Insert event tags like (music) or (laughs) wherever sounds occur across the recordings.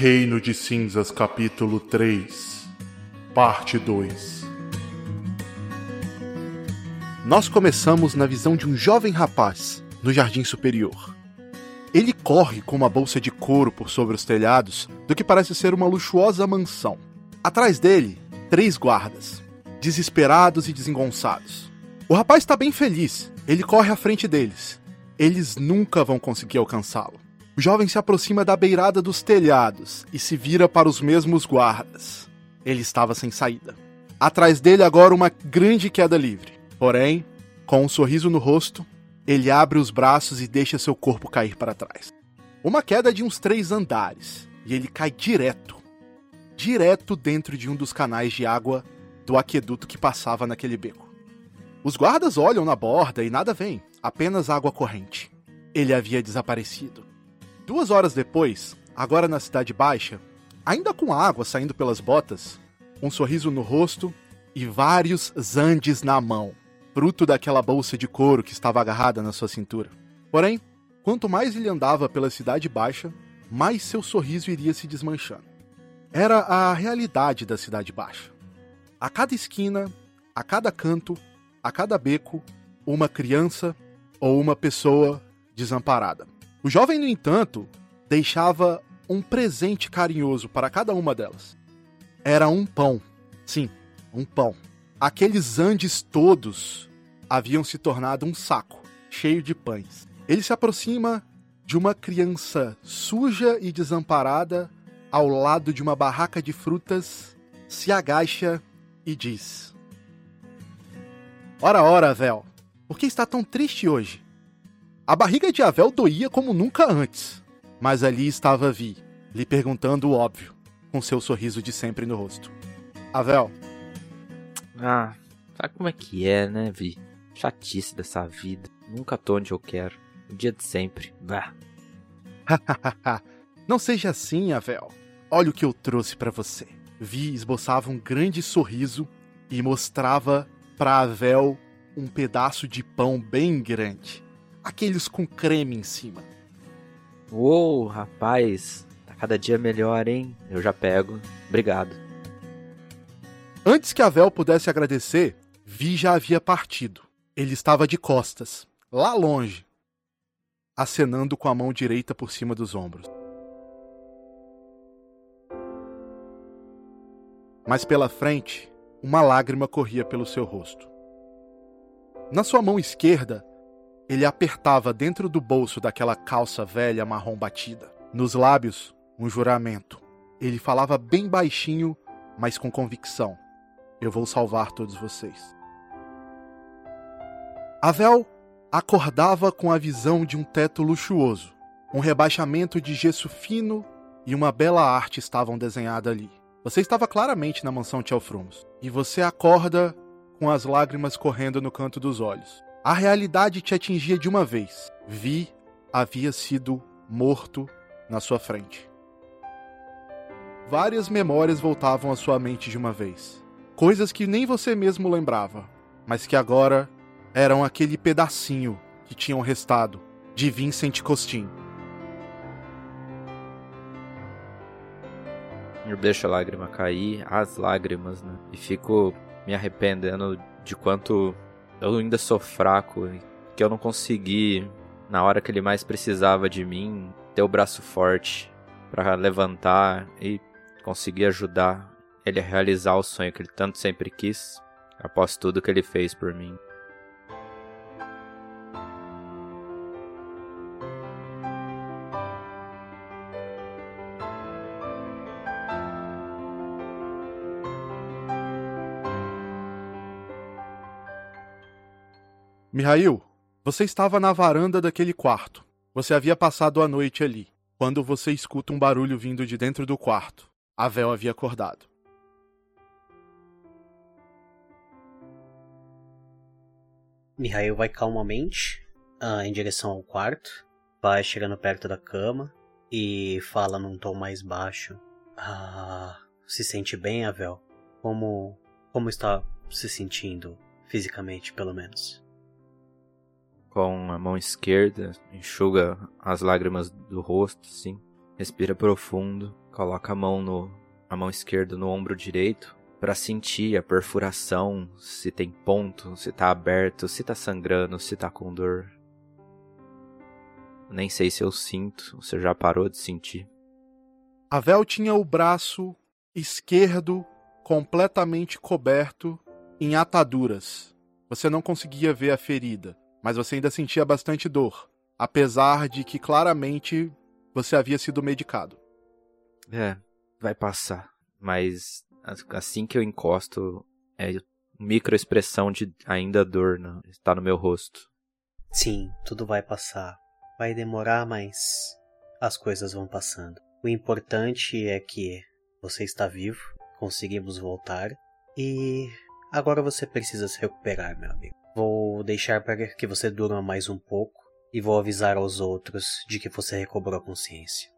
Reino de Cinzas, capítulo 3, parte 2. Nós começamos na visão de um jovem rapaz no jardim superior. Ele corre com uma bolsa de couro por sobre os telhados do que parece ser uma luxuosa mansão. Atrás dele, três guardas, desesperados e desengonçados. O rapaz está bem feliz, ele corre à frente deles. Eles nunca vão conseguir alcançá-lo. O jovem se aproxima da beirada dos telhados e se vira para os mesmos guardas. Ele estava sem saída. Atrás dele agora uma grande queda livre. Porém, com um sorriso no rosto, ele abre os braços e deixa seu corpo cair para trás. Uma queda de uns três andares, e ele cai direto, direto dentro de um dos canais de água do aqueduto que passava naquele beco. Os guardas olham na borda e nada vem, apenas água corrente. Ele havia desaparecido. Duas horas depois, agora na Cidade Baixa, ainda com água saindo pelas botas, um sorriso no rosto e vários zandes na mão, fruto daquela bolsa de couro que estava agarrada na sua cintura. Porém, quanto mais ele andava pela Cidade Baixa, mais seu sorriso iria se desmanchando. Era a realidade da Cidade Baixa. A cada esquina, a cada canto, a cada beco, uma criança ou uma pessoa desamparada. O jovem, no entanto, deixava um presente carinhoso para cada uma delas. Era um pão. Sim, um pão. Aqueles Andes todos haviam se tornado um saco cheio de pães. Ele se aproxima de uma criança suja e desamparada ao lado de uma barraca de frutas, se agacha e diz: Ora, ora, Vel, por que está tão triste hoje? A barriga de Avel doía como nunca antes, mas ali estava Vi, lhe perguntando o óbvio, com seu sorriso de sempre no rosto. Avel. Ah, sabe como é que é, né, Vi? Chatice dessa vida. Nunca tô onde eu quero. O dia de sempre. Bah. Não seja assim, Avel. Olha o que eu trouxe para você. Vi esboçava um grande sorriso e mostrava para Avel um pedaço de pão bem grande aqueles com creme em cima. Uou, rapaz, tá cada dia melhor, hein? Eu já pego. Obrigado. Antes que a Vel pudesse agradecer, Vi já havia partido. Ele estava de costas, lá longe, acenando com a mão direita por cima dos ombros. Mas pela frente, uma lágrima corria pelo seu rosto. Na sua mão esquerda ele apertava dentro do bolso daquela calça velha marrom batida. Nos lábios, um juramento. Ele falava bem baixinho, mas com convicção: Eu vou salvar todos vocês. Avel acordava com a visão de um teto luxuoso. Um rebaixamento de gesso fino e uma bela arte estavam desenhadas ali. Você estava claramente na mansão Tchelfrumos. E você acorda com as lágrimas correndo no canto dos olhos. A realidade te atingia de uma vez. Vi havia sido morto na sua frente. Várias memórias voltavam à sua mente de uma vez. Coisas que nem você mesmo lembrava, mas que agora eram aquele pedacinho que tinham restado de Vincent Costin. Eu deixo a lágrima cair, as lágrimas, né? E fico me arrependendo de quanto eu ainda sou fraco, que eu não consegui, na hora que ele mais precisava de mim, ter o braço forte para levantar e conseguir ajudar ele a realizar o sonho que ele tanto sempre quis, após tudo que ele fez por mim. Mihail, você estava na varanda daquele quarto. Você havia passado a noite ali, quando você escuta um barulho vindo de dentro do quarto. A Vel havia acordado. Mihail vai calmamente uh, em direção ao quarto, vai chegando perto da cama e fala num tom mais baixo. Ah, se sente bem, Avel? Como, como está se sentindo fisicamente, pelo menos? Com a mão esquerda, enxuga as lágrimas do rosto, assim. respira profundo, coloca a mão no a mão esquerda no ombro direito para sentir a perfuração, se tem ponto, se tá aberto, se tá sangrando, se tá com dor. Nem sei se eu sinto, você já parou de sentir. Avel tinha o braço esquerdo completamente coberto em ataduras. Você não conseguia ver a ferida, mas você ainda sentia bastante dor, apesar de que claramente você havia sido medicado. É, vai passar, mas assim que eu encosto, é microexpressão de ainda dor né? está no meu rosto. Sim, tudo vai passar. Vai demorar, mas as coisas vão passando. O importante é que você está vivo, conseguimos voltar e agora você precisa se recuperar, meu amigo. Vou deixar para que você durma mais um pouco e vou avisar aos outros de que você recobrou a consciência.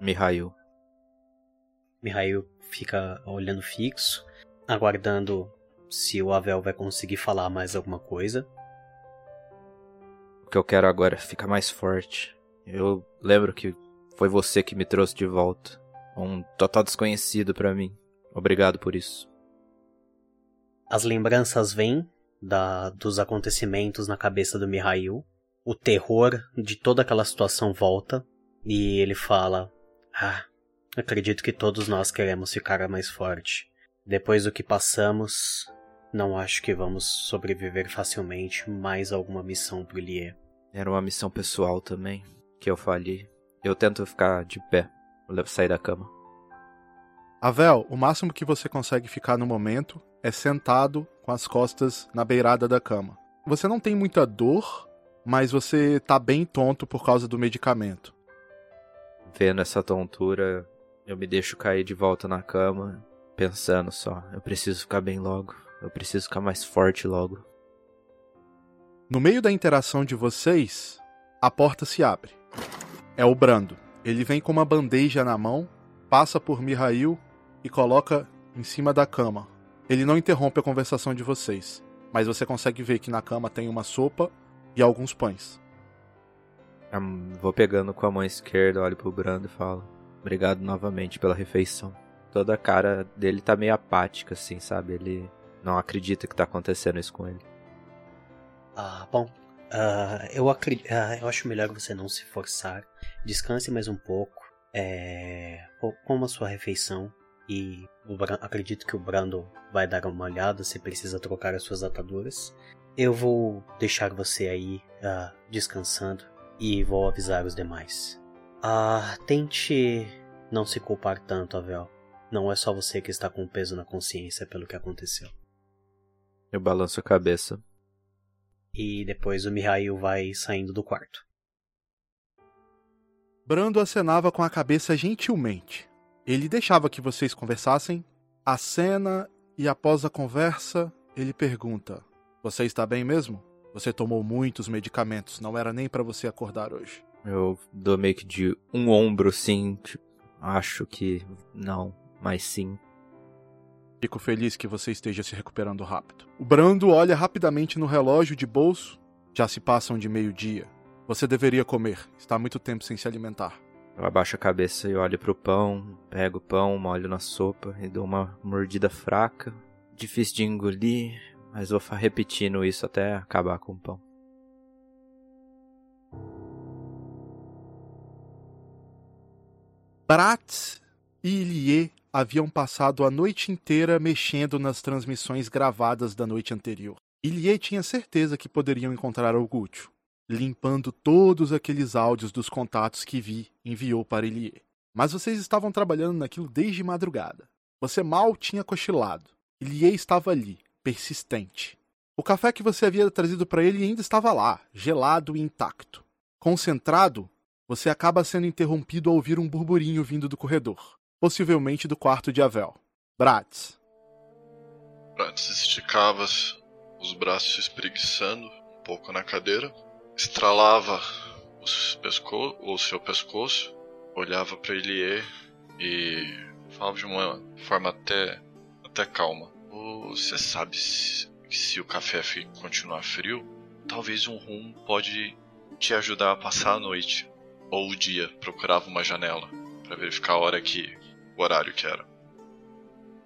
Mihail. Mihail fica olhando fixo, aguardando se o Avel vai conseguir falar mais alguma coisa que eu quero agora é ficar mais forte. Eu lembro que foi você que me trouxe de volta. Um total desconhecido para mim. Obrigado por isso. As lembranças vêm da, dos acontecimentos na cabeça do Mihail. O terror de toda aquela situação volta. E ele fala: Ah, acredito que todos nós queremos ficar mais forte. Depois do que passamos, não acho que vamos sobreviver facilmente mais alguma missão pro Lier. Era uma missão pessoal também, que eu falhei. Eu tento ficar de pé, sair da cama. Avel, o máximo que você consegue ficar no momento é sentado com as costas na beirada da cama. Você não tem muita dor, mas você tá bem tonto por causa do medicamento. Vendo essa tontura, eu me deixo cair de volta na cama, pensando só, eu preciso ficar bem logo, eu preciso ficar mais forte logo. No meio da interação de vocês, a porta se abre. É o Brando. Ele vem com uma bandeja na mão, passa por Mihail e coloca em cima da cama. Ele não interrompe a conversação de vocês, mas você consegue ver que na cama tem uma sopa e alguns pães. vou pegando com a mão esquerda, olho pro Brando e falo: Obrigado novamente pela refeição. Toda a cara dele tá meio apática, assim, sabe? Ele não acredita que tá acontecendo isso com ele. Ah, bom. Uh, eu, acredito, uh, eu acho melhor você não se forçar. Descanse mais um pouco. É, coma sua refeição. E acredito que o Brando vai dar uma olhada se precisa trocar as suas ataduras. Eu vou deixar você aí uh, descansando e vou avisar os demais. Ah, tente não se culpar tanto, Avel. Não é só você que está com peso na consciência pelo que aconteceu. Eu balanço a cabeça. E depois o Mihail vai saindo do quarto. Brando acenava com a cabeça gentilmente. Ele deixava que vocês conversassem. A cena e após a conversa, ele pergunta: Você está bem mesmo? Você tomou muitos medicamentos, não era nem para você acordar hoje. Eu dou meio que de um ombro, sim. Tipo, acho que não, mas sim. Fico feliz que você esteja se recuperando rápido. O Brando olha rapidamente no relógio de bolso. Já se passam de meio-dia. Você deveria comer. Está muito tempo sem se alimentar. Eu abaixo a cabeça e olho pro pão, pego o pão, molho na sopa e dou uma mordida fraca. Difícil de engolir, mas vou repetindo isso até acabar com o pão. Bratz e Ilie haviam passado a noite inteira mexendo nas transmissões gravadas da noite anterior. Ilie tinha certeza que poderiam encontrar algo útil, limpando todos aqueles áudios dos contatos que Vi enviou para Ilie. Mas vocês estavam trabalhando naquilo desde madrugada. Você mal tinha cochilado. Ilie estava ali, persistente. O café que você havia trazido para ele ainda estava lá, gelado e intacto. Concentrado, você acaba sendo interrompido ao ouvir um burburinho vindo do corredor possivelmente do quarto de Avel. Bratz. Bratz esticava os braços espreguiçando um pouco na cadeira, estralava pesco o seu pescoço, olhava para Elie e falava de uma forma até, até calma. Você sabe se, se o café continuar frio, talvez um rum pode te ajudar a passar a noite. ou o dia, procurava uma janela para verificar a hora que o horário que era.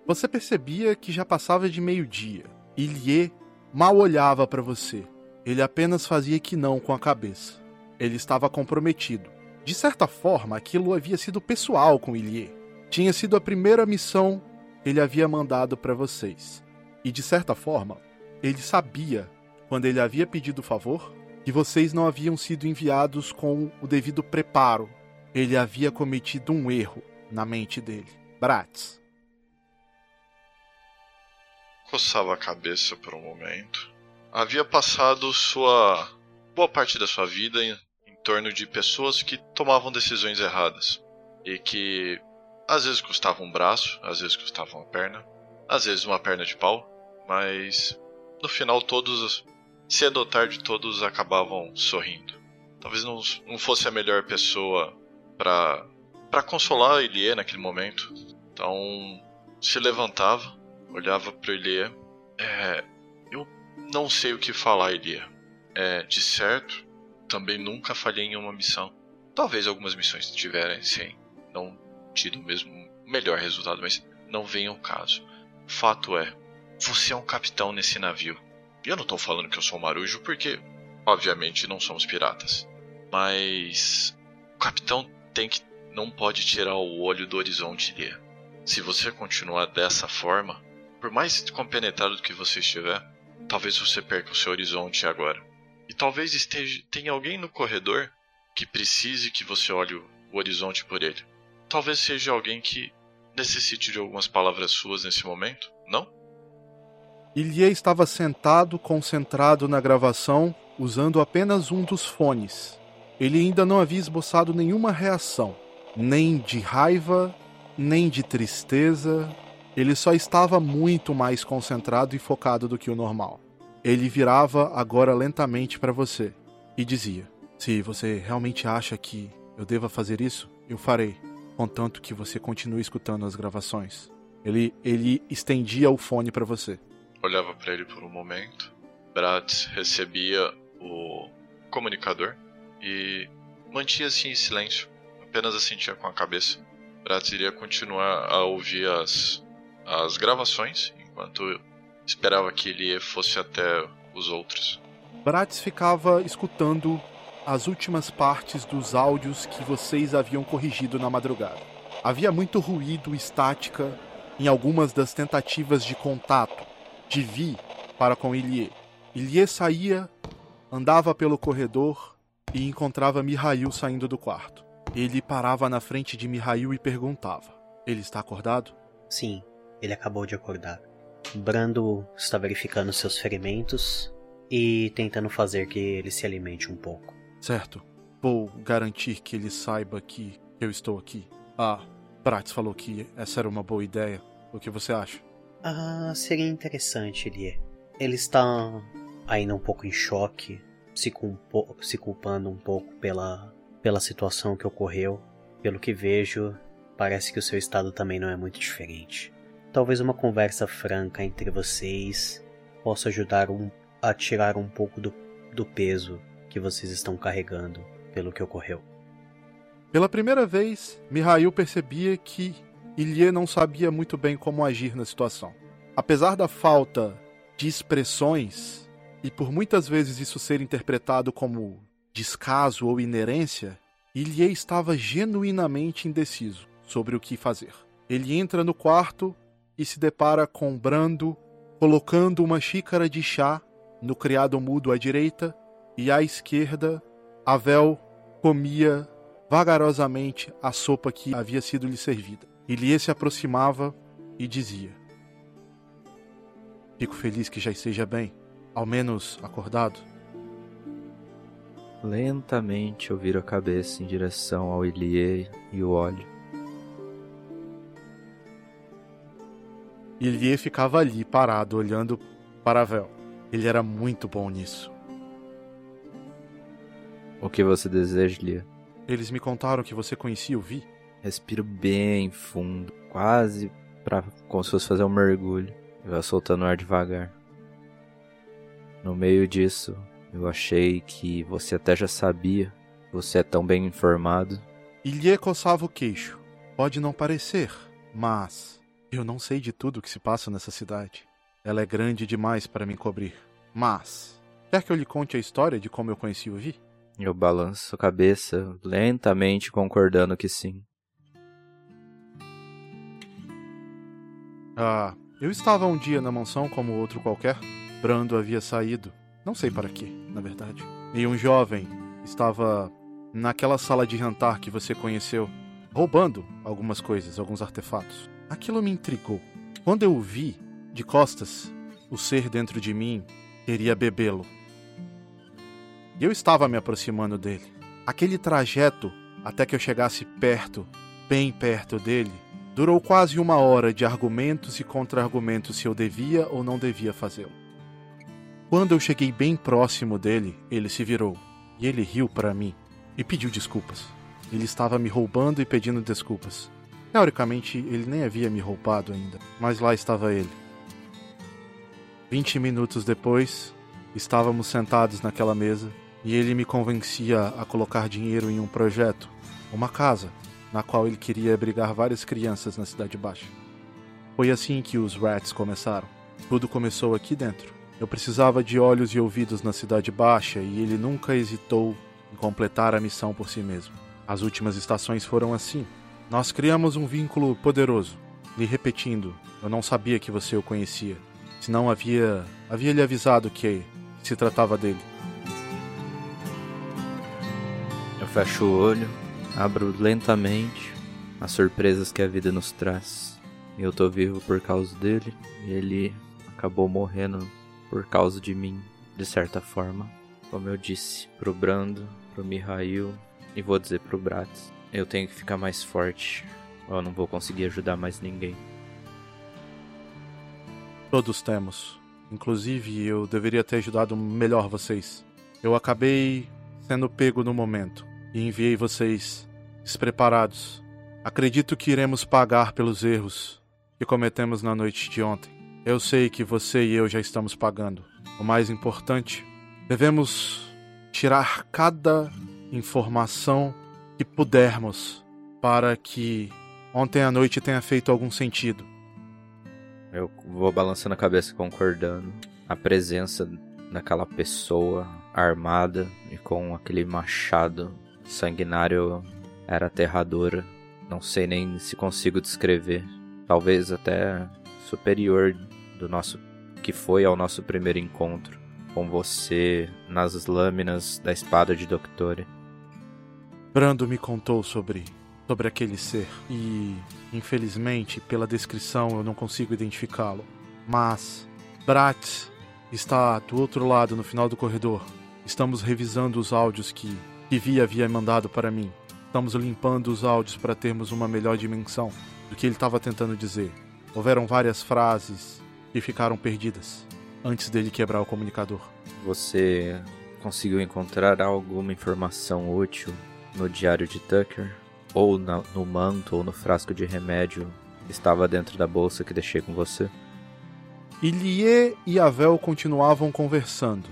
Você percebia que já passava de meio-dia. Ilie mal olhava para você. Ele apenas fazia que não com a cabeça. Ele estava comprometido. De certa forma, aquilo havia sido pessoal com Ilie. Tinha sido a primeira missão que ele havia mandado para vocês. E de certa forma, ele sabia, quando ele havia pedido o favor, que vocês não haviam sido enviados com o devido preparo. Ele havia cometido um erro na mente dele. Bratz. Coçava a cabeça por um momento. Havia passado sua boa parte da sua vida em, em torno de pessoas que tomavam decisões erradas e que às vezes custavam um braço, às vezes custavam uma perna, às vezes uma perna de pau, mas no final todos, cedo ou tarde, todos acabavam sorrindo. Talvez não, não fosse a melhor pessoa para para consolar Elie naquele momento. Então se levantava, olhava para Elie. É, não sei o que falar, Elie. É, de certo, também nunca falhei em uma missão. Talvez algumas missões tiverem, sim, não tido o mesmo melhor resultado, mas não vem ao caso. Fato é, você é um capitão nesse navio. E eu não estou falando que eu sou um marujo porque, obviamente, não somos piratas. Mas o capitão tem que não pode tirar o olho do horizonte dele. Se você continuar dessa forma, por mais compenetrado que você estiver, talvez você perca o seu horizonte agora. E talvez esteja tenha alguém no corredor que precise que você olhe o horizonte por ele. Talvez seja alguém que necessite de algumas palavras suas nesse momento, não? Ilie estava sentado, concentrado na gravação, usando apenas um dos fones. Ele ainda não havia esboçado nenhuma reação, nem de raiva, nem de tristeza. Ele só estava muito mais concentrado e focado do que o normal. Ele virava agora lentamente para você e dizia: Se você realmente acha que eu deva fazer isso, eu farei contanto que você continue escutando as gravações. Ele, ele estendia o fone para você. Olhava para ele por um momento. Bratz recebia o comunicador e mantinha-se em silêncio, apenas assentia com a cabeça. Bratz iria continuar a ouvir as, as gravações enquanto esperava que ele fosse até os outros. Bratz ficava escutando as últimas partes dos áudios que vocês haviam corrigido na madrugada. Havia muito ruído e estática em algumas das tentativas de contato de Vi para com Ilie. Ilie saía, andava pelo corredor e encontrava Mihail saindo do quarto. Ele parava na frente de Mihail e perguntava: Ele está acordado? Sim, ele acabou de acordar. Brando está verificando seus ferimentos e tentando fazer que ele se alimente um pouco. Certo. Vou garantir que ele saiba que eu estou aqui. Ah, Prates falou que essa era uma boa ideia. O que você acha? Ah, seria interessante, Elie. Ele está ainda um pouco em choque, se, culpo, se culpando um pouco pela, pela situação que ocorreu. Pelo que vejo, parece que o seu estado também não é muito diferente. Talvez uma conversa franca entre vocês possa ajudar um, a tirar um pouco do, do peso que vocês estão carregando pelo que ocorreu. Pela primeira vez, Mihail percebia que Ilie não sabia muito bem como agir na situação. Apesar da falta de expressões, e por muitas vezes isso ser interpretado como descaso ou inerência, Ilie estava genuinamente indeciso sobre o que fazer. Ele entra no quarto e se depara com Brando colocando uma xícara de chá no criado mudo à direita e à esquerda, Avel comia vagarosamente a sopa que havia sido lhe servida. Ilie se aproximava e dizia: Fico feliz que já esteja bem, ao menos acordado. Lentamente eu viro a cabeça em direção ao Ilie e o olho. Ilie ficava ali, parado, olhando para Avel. Ele era muito bom nisso. O que você deseja, Lia? Eles me contaram que você conhecia o Vi. Respiro bem fundo, quase para como se fosse fazer um mergulho. E vai soltando o ar devagar. No meio disso, eu achei que você até já sabia Você é tão bem informado. Ilie coçava o queixo. Pode não parecer, mas eu não sei de tudo o que se passa nessa cidade. Ela é grande demais para me cobrir. Mas, quer que eu lhe conte a história de como eu conheci o Vi? Eu balanço a cabeça, lentamente concordando que sim. Ah, eu estava um dia na mansão como outro qualquer. Brando havia saído, não sei para quê, na verdade. E um jovem estava naquela sala de jantar que você conheceu, roubando algumas coisas, alguns artefatos. Aquilo me intrigou. Quando eu o vi, de costas, o ser dentro de mim queria bebê-lo. Eu estava me aproximando dele. Aquele trajeto até que eu chegasse perto, bem perto dele, durou quase uma hora de argumentos e contra-argumentos se eu devia ou não devia fazê-lo. Quando eu cheguei bem próximo dele, ele se virou e ele riu para mim e pediu desculpas. Ele estava me roubando e pedindo desculpas. Teoricamente, ele nem havia me roubado ainda, mas lá estava ele. Vinte minutos depois, estávamos sentados naquela mesa e ele me convencia a colocar dinheiro em um projeto, uma casa, na qual ele queria abrigar várias crianças na Cidade Baixa. Foi assim que os Rats começaram. Tudo começou aqui dentro. Eu precisava de olhos e ouvidos na Cidade Baixa e ele nunca hesitou em completar a missão por si mesmo. As últimas estações foram assim. Nós criamos um vínculo poderoso. Lhe repetindo, eu não sabia que você o conhecia. Senão havia havia lhe avisado que se tratava dele. Eu fecho o olho, abro lentamente as surpresas que a vida nos traz. Eu tô vivo por causa dele e ele acabou morrendo por causa de mim, de certa forma. Como eu disse pro Brando, pro Mihail e vou dizer pro Bratz, eu tenho que ficar mais forte. Eu não vou conseguir ajudar mais ninguém. Todos temos. Inclusive, eu deveria ter ajudado melhor vocês. Eu acabei sendo pego no momento e enviei vocês despreparados. Acredito que iremos pagar pelos erros que cometemos na noite de ontem. Eu sei que você e eu já estamos pagando. O mais importante, devemos tirar cada informação que pudermos para que ontem à noite tenha feito algum sentido. Eu vou balançando a cabeça concordando. A presença daquela pessoa armada e com aquele machado sanguinário era aterradora. Não sei nem se consigo descrever. Talvez até superior do nosso que foi ao nosso primeiro encontro com você nas lâminas da espada de Doctore. Brando me contou sobre sobre aquele ser e infelizmente pela descrição eu não consigo identificá-lo. Mas Brat está do outro lado no final do corredor. Estamos revisando os áudios que que Vi havia mandado para mim. Estamos limpando os áudios para termos uma melhor dimensão do que ele estava tentando dizer. Houveram várias frases que ficaram perdidas antes dele quebrar o comunicador. Você conseguiu encontrar alguma informação útil no diário de Tucker? Ou na, no manto ou no frasco de remédio estava dentro da bolsa que deixei com você? Ilie e Avel continuavam conversando.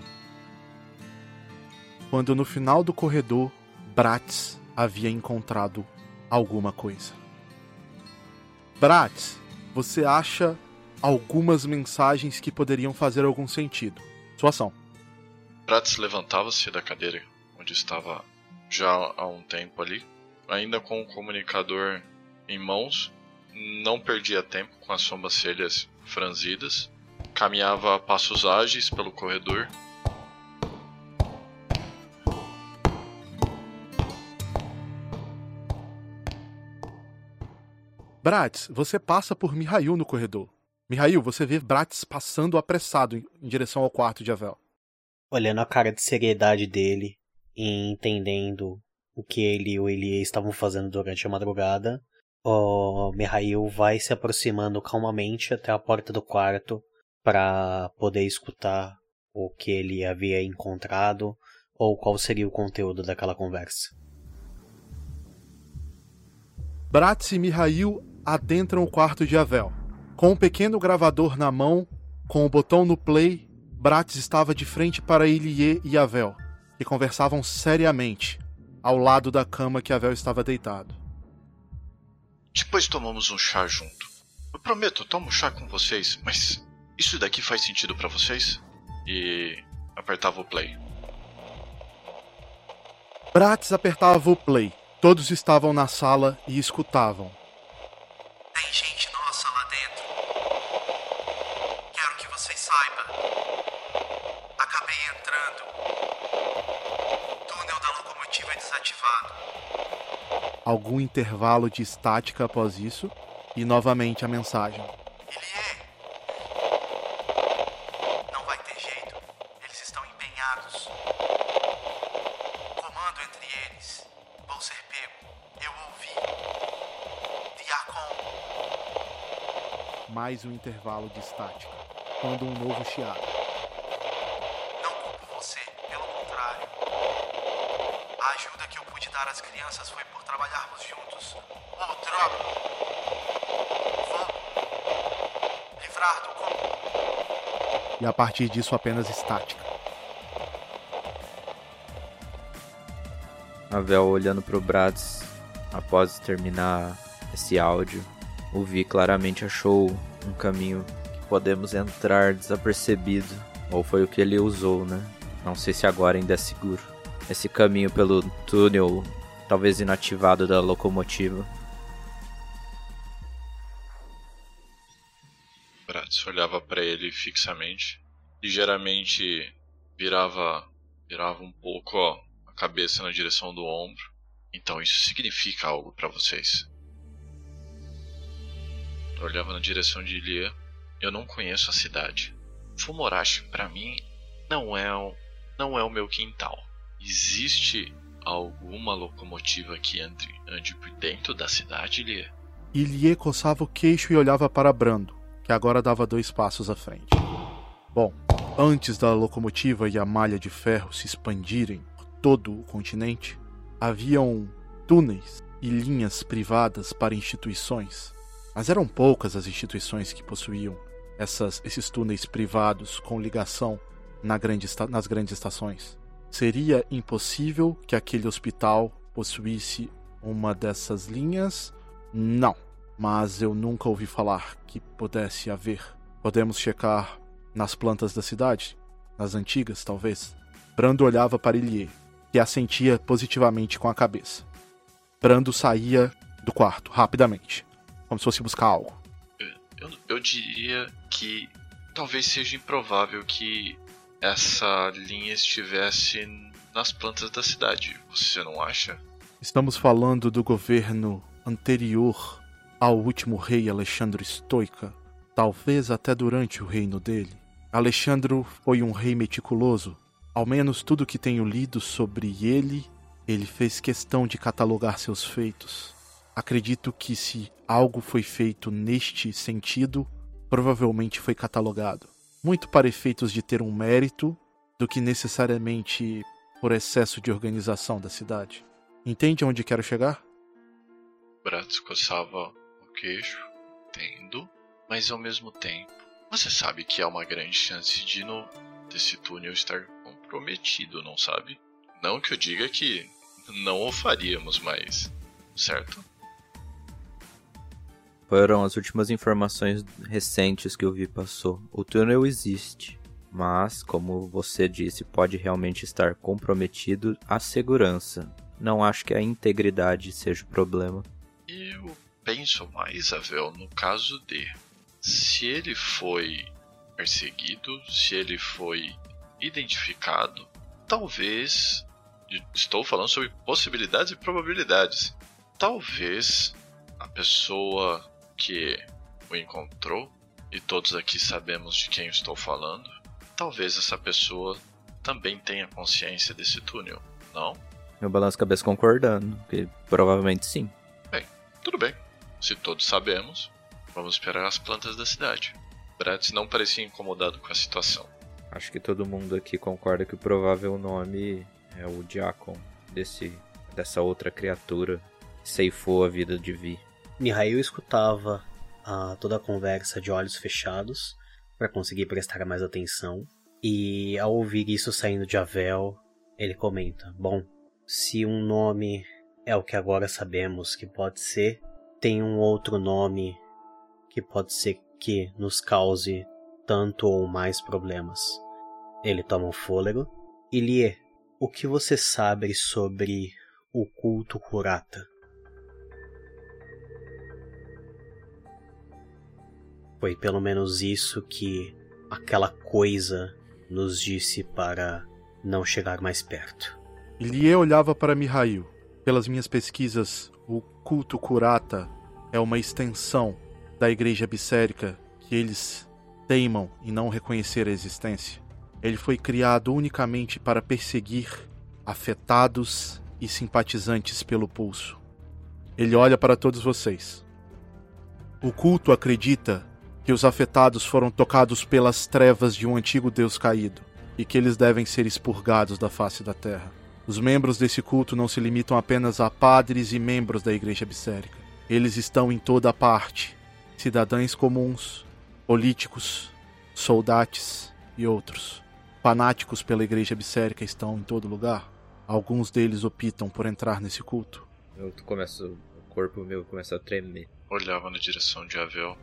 Quando no final do corredor, Bratz havia encontrado alguma coisa. Bratz, você acha algumas mensagens que poderiam fazer algum sentido. Sua ação. Bratz levantava-se da cadeira onde estava já há um tempo ali, ainda com o comunicador em mãos, não perdia tempo com as sobrancelhas franzidas, caminhava a passos ágeis pelo corredor. Bratz, você passa por Mihail no corredor. Mihail, você vê Bratz passando apressado em direção ao quarto de Avel. Olhando a cara de seriedade dele e entendendo o que ele e o Elie estavam fazendo durante a madrugada, o Mihail vai se aproximando calmamente até a porta do quarto para poder escutar o que ele havia encontrado ou qual seria o conteúdo daquela conversa. Bratz e Mihail adentram o quarto de Avel. Com um pequeno gravador na mão, com o botão no play, Bratz estava de frente para Ilie e Avel, que conversavam seriamente, ao lado da cama que Avel estava deitado. Depois tomamos um chá junto. Eu prometo, eu tomo chá com vocês, mas isso daqui faz sentido para vocês? E apertava o play. Bratis apertava o play. Todos estavam na sala e escutavam. Tem gente nossa lá dentro. Quero que vocês saibam. Acabei entrando. Túnel da locomotiva é desativado. Algum intervalo de estática após isso e novamente a mensagem. Ilie! Não vai ter jeito. Eles estão empenhados. Comando entre eles. Vou ser pego. Eu ouvi. Diacon. Mais um intervalo de estática, quando um novo chiado. Não culpo você, pelo contrário. A ajuda que eu pude dar às crianças foi trabalharmos juntos. Oh, droga! Vou livrar do com. E a partir disso apenas estática. Avel olhando pro Bratis após terminar esse áudio, o Vi claramente achou um caminho que podemos entrar desapercebido, ou foi o que ele usou, né? Não sei se agora ainda é seguro. Esse caminho pelo túnel, talvez inativado da locomotiva. Bratz olhava para ele fixamente, ligeiramente virava virava um pouco a cabeça na direção do ombro. Então isso significa algo para vocês. Eu olhava na direção de Ilie. Eu não conheço a cidade. Fumorashi para mim não é o, não é o meu quintal. Existe alguma locomotiva que entre ande por dentro da cidade, Ilie? Ilie coçava o queixo e olhava para Brando, que agora dava dois passos à frente. Bom, antes da locomotiva e a malha de ferro se expandirem por todo o continente, haviam túneis e linhas privadas para instituições. Mas eram poucas as instituições que possuíam essas, esses túneis privados com ligação na grande nas grandes estações. Seria impossível que aquele hospital possuísse uma dessas linhas? Não, mas eu nunca ouvi falar que pudesse haver. Podemos checar nas plantas da cidade? Nas antigas, talvez? Brando olhava para Ilie, que assentia positivamente com a cabeça. Brando saía do quarto rapidamente, como se fosse buscar algo. Eu, eu diria que talvez seja improvável que essa linha estivesse nas plantas da cidade. Você não acha? Estamos falando do governo anterior ao último rei Alexandre Stoica, talvez até durante o reino dele. Alexandro foi um rei meticuloso. Ao menos tudo que tenho lido sobre ele, ele fez questão de catalogar seus feitos. Acredito que se algo foi feito neste sentido, provavelmente foi catalogado. Muito para efeitos de ter um mérito do que necessariamente por excesso de organização da cidade. Entende onde quero chegar? Bratz coçava o queixo, entendo, mas ao mesmo tempo, você sabe que há uma grande chance de no desse túnel estar comprometido, não sabe? Não que eu diga que não o faríamos, mas certo? Foram as últimas informações recentes que o Vi passou. O túnel existe, mas, como você disse, pode realmente estar comprometido a segurança. Não acho que a integridade seja o problema. Eu penso mais, Avel, no caso de se ele foi perseguido, se ele foi identificado, talvez. Estou falando sobre possibilidades e probabilidades. Talvez a pessoa que o encontrou, e todos aqui sabemos de quem estou falando, talvez essa pessoa também tenha consciência desse túnel, não? Eu balanço a cabeça concordando, que provavelmente sim. Tudo bem. Se todos sabemos, vamos esperar as plantas da cidade. Bratz não parecia incomodado com a situação. Acho que todo mundo aqui concorda que o provável nome é o Diacon, desse, dessa outra criatura que ceifou a vida de Vi. Mihail escutava ah, toda a conversa de olhos fechados para conseguir prestar mais atenção. E ao ouvir isso saindo de Avel, ele comenta: Bom, Se um nome é o que agora sabemos que pode ser, tem um outro nome que pode ser que nos cause tanto ou mais problemas. Ele toma um fôlego. Ilie, o que você sabe sobre o culto Kurata? Foi pelo menos isso que aquela coisa nos disse para não chegar mais perto. Ilie olhava para Mihail. Pelas minhas pesquisas, o culto Kurata é uma extensão da igreja bissérica que eles teimam em não reconhecer a existência. Ele foi criado unicamente para perseguir afetados e simpatizantes pelo pulso. Ele olha para todos vocês. O culto acredita que os afetados foram tocados pelas trevas de um antigo deus caído e que eles devem ser expurgados da face da terra. Os membros desse culto não se limitam apenas a padres e membros da igreja bissérica. Eles estão em toda parte: cidadãos comuns, políticos, soldados e outros. Fanáticos pela igreja bissérica estão em todo lugar. Alguns deles optam por entrar nesse culto. Eu começo, o corpo meu começa a tremer. Olhava na direção de Avel.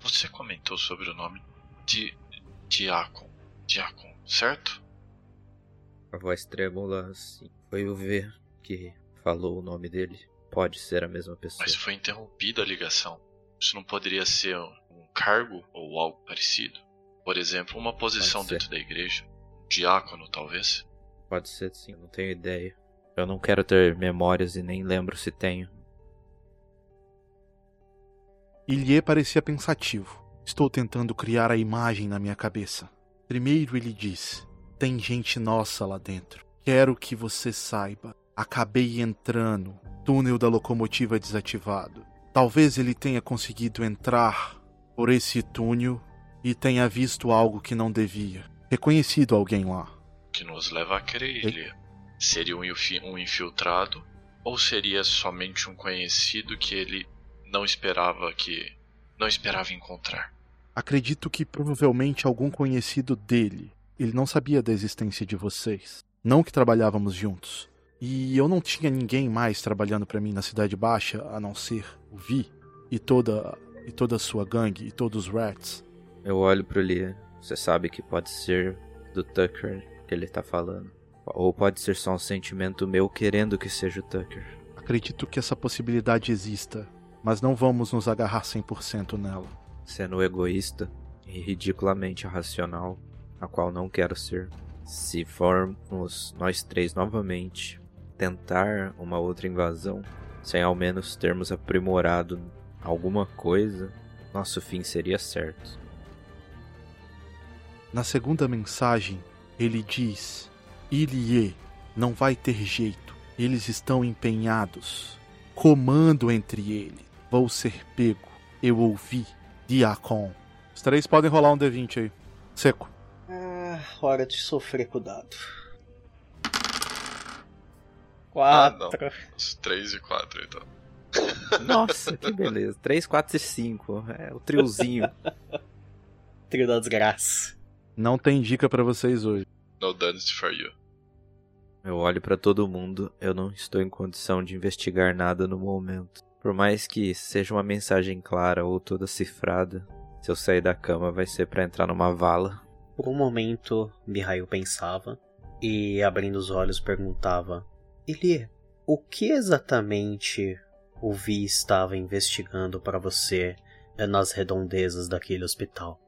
Você comentou sobre o nome de Diacon. Diacon, certo? A voz trêmula, assim. Foi o ver que falou o nome dele. Pode ser a mesma pessoa. Mas foi interrompida a ligação. Isso não poderia ser um cargo ou algo parecido? Por exemplo, uma posição dentro da igreja? Um diácono, talvez? Pode ser sim, não tenho ideia. Eu não quero ter memórias e nem lembro se tenho. Ilie parecia pensativo. Estou tentando criar a imagem na minha cabeça. Primeiro ele diz: Tem gente nossa lá dentro. Quero que você saiba. Acabei entrando. Túnel da locomotiva desativado. Talvez ele tenha conseguido entrar por esse túnel e tenha visto algo que não devia. Reconhecido alguém lá. Que nos leva a crer ele. Seria um um infiltrado? Ou seria somente um conhecido que ele não esperava que. não esperava encontrar? Acredito que provavelmente algum conhecido dele. Ele não sabia da existência de vocês. Não que trabalhávamos juntos. E eu não tinha ninguém mais trabalhando para mim na Cidade Baixa a não ser o Vi e toda e toda a sua gangue e todos os rats. Eu olho pro Lia. Você sabe que pode ser do Tucker que ele tá falando. Ou pode ser só um sentimento meu querendo que seja o Tucker. Acredito que essa possibilidade exista, mas não vamos nos agarrar 100% nela. Sendo egoísta e ridiculamente irracional, a qual não quero ser. Se formos nós três novamente tentar uma outra invasão, sem ao menos termos aprimorado alguma coisa, nosso fim seria certo. Na segunda mensagem, ele diz: Ilie, não vai ter jeito. Eles estão empenhados. Comando entre eles. Vou ser pego. Eu ouvi. Diacon. Os três podem rolar um D20 aí. Seco. Ah, hora de sofrer com o dado. Ah, não. Quatro. Os 3 e 4 então. (laughs) Nossa, que beleza. 3, 4 e 5. É o triozinho. (laughs) Trio da desgraça. Não tem dica pra vocês hoje. No dance for you. Eu olho pra todo mundo, eu não estou em condição de investigar nada no momento. Por mais que seja uma mensagem clara ou toda cifrada, se eu sair da cama vai ser pra entrar numa vala. Por um momento, Mihail pensava e, abrindo os olhos, perguntava: Elie, o que exatamente o Vi estava investigando para você eh, nas redondezas daquele hospital?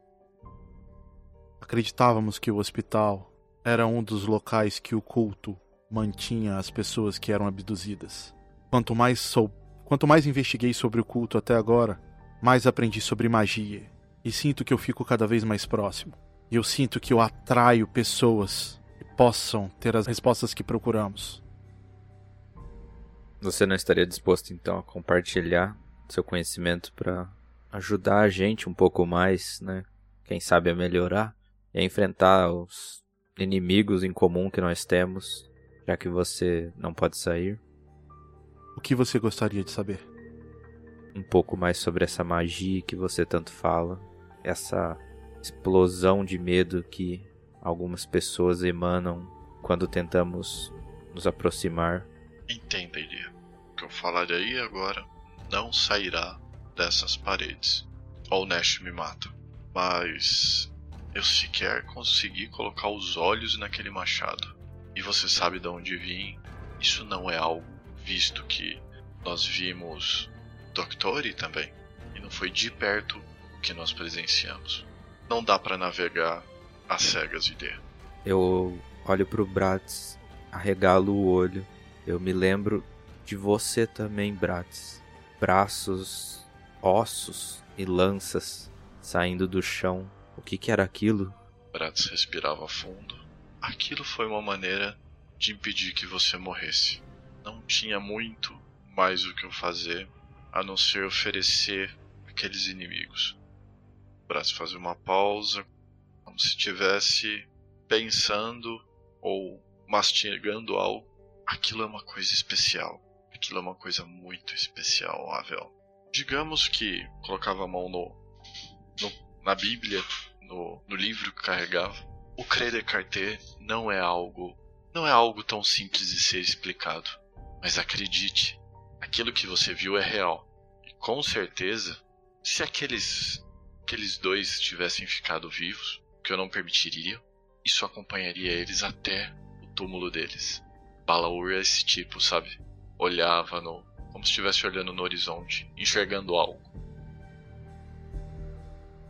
Acreditávamos que o hospital era um dos locais que o culto mantinha as pessoas que eram abduzidas. Quanto mais sou, quanto mais investiguei sobre o culto até agora, mais aprendi sobre magia e sinto que eu fico cada vez mais próximo. E eu sinto que eu atraio pessoas que possam ter as respostas que procuramos. Você não estaria disposto então a compartilhar seu conhecimento pra ajudar a gente um pouco mais, né? Quem sabe a melhorar e a enfrentar os inimigos em comum que nós temos, já que você não pode sair. O que você gostaria de saber? um pouco mais sobre essa magia que você tanto fala, essa explosão de medo que algumas pessoas emanam quando tentamos nos aproximar. Entenda, Iria. O que eu falarei agora não sairá dessas paredes. Ou o Nash me mata. Mas eu sequer consegui colocar os olhos naquele machado. E você sabe de onde vim. Isso não é algo visto que nós vimos Doctori também. E não foi de perto que nós presenciamos. Não dá para navegar às cegas de D. Eu olho pro Bratz, arregalo o olho. Eu me lembro de você também, Bratz. Braços, ossos e lanças saindo do chão. O que, que era aquilo? Bratz respirava fundo. Aquilo foi uma maneira de impedir que você morresse. Não tinha muito mais o que eu fazer a não ser oferecer aqueles inimigos. Bratz fazia uma pausa, como se estivesse pensando ou mastigando algo. Aquilo é uma coisa especial. Aquilo é uma coisa muito especial, Avel. Digamos que colocava a mão no, no na Bíblia, no, no livro que carregava. O Crer Descartes não é algo não é algo tão simples de ser explicado. Mas acredite, aquilo que você viu é real. E com certeza, se aqueles aqueles dois tivessem ficado vivos, que eu não permitiria, isso acompanharia eles até o túmulo deles. Balaur é esse tipo, sabe? Olhava no como se estivesse olhando no horizonte, enxergando algo.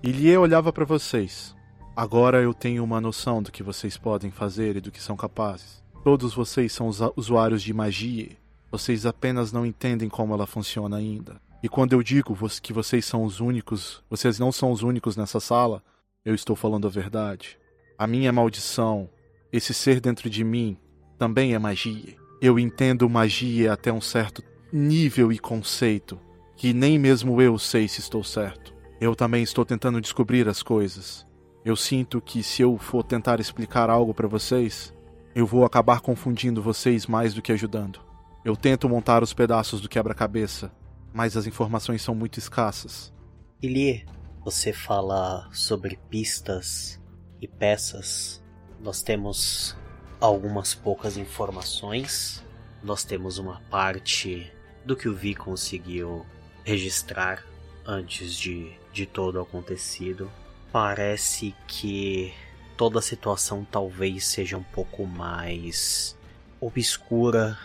Ilie olhava para vocês. Agora eu tenho uma noção do que vocês podem fazer e do que são capazes. Todos vocês são usuários de magia. Vocês apenas não entendem como ela funciona ainda. E quando eu digo que vocês são os únicos, vocês não são os únicos nessa sala, eu estou falando a verdade. A minha maldição, esse ser dentro de mim, também é magia. Eu entendo magia até um certo nível e conceito que nem mesmo eu sei se estou certo. Eu também estou tentando descobrir as coisas. Eu sinto que se eu for tentar explicar algo para vocês, eu vou acabar confundindo vocês mais do que ajudando. Eu tento montar os pedaços do quebra-cabeça, mas as informações são muito escassas. Ilie, você fala sobre pistas e peças. Nós temos algumas poucas informações. Nós temos uma parte do que o Vi conseguiu registrar antes de, de todo o acontecido parece que toda a situação talvez seja um pouco mais obscura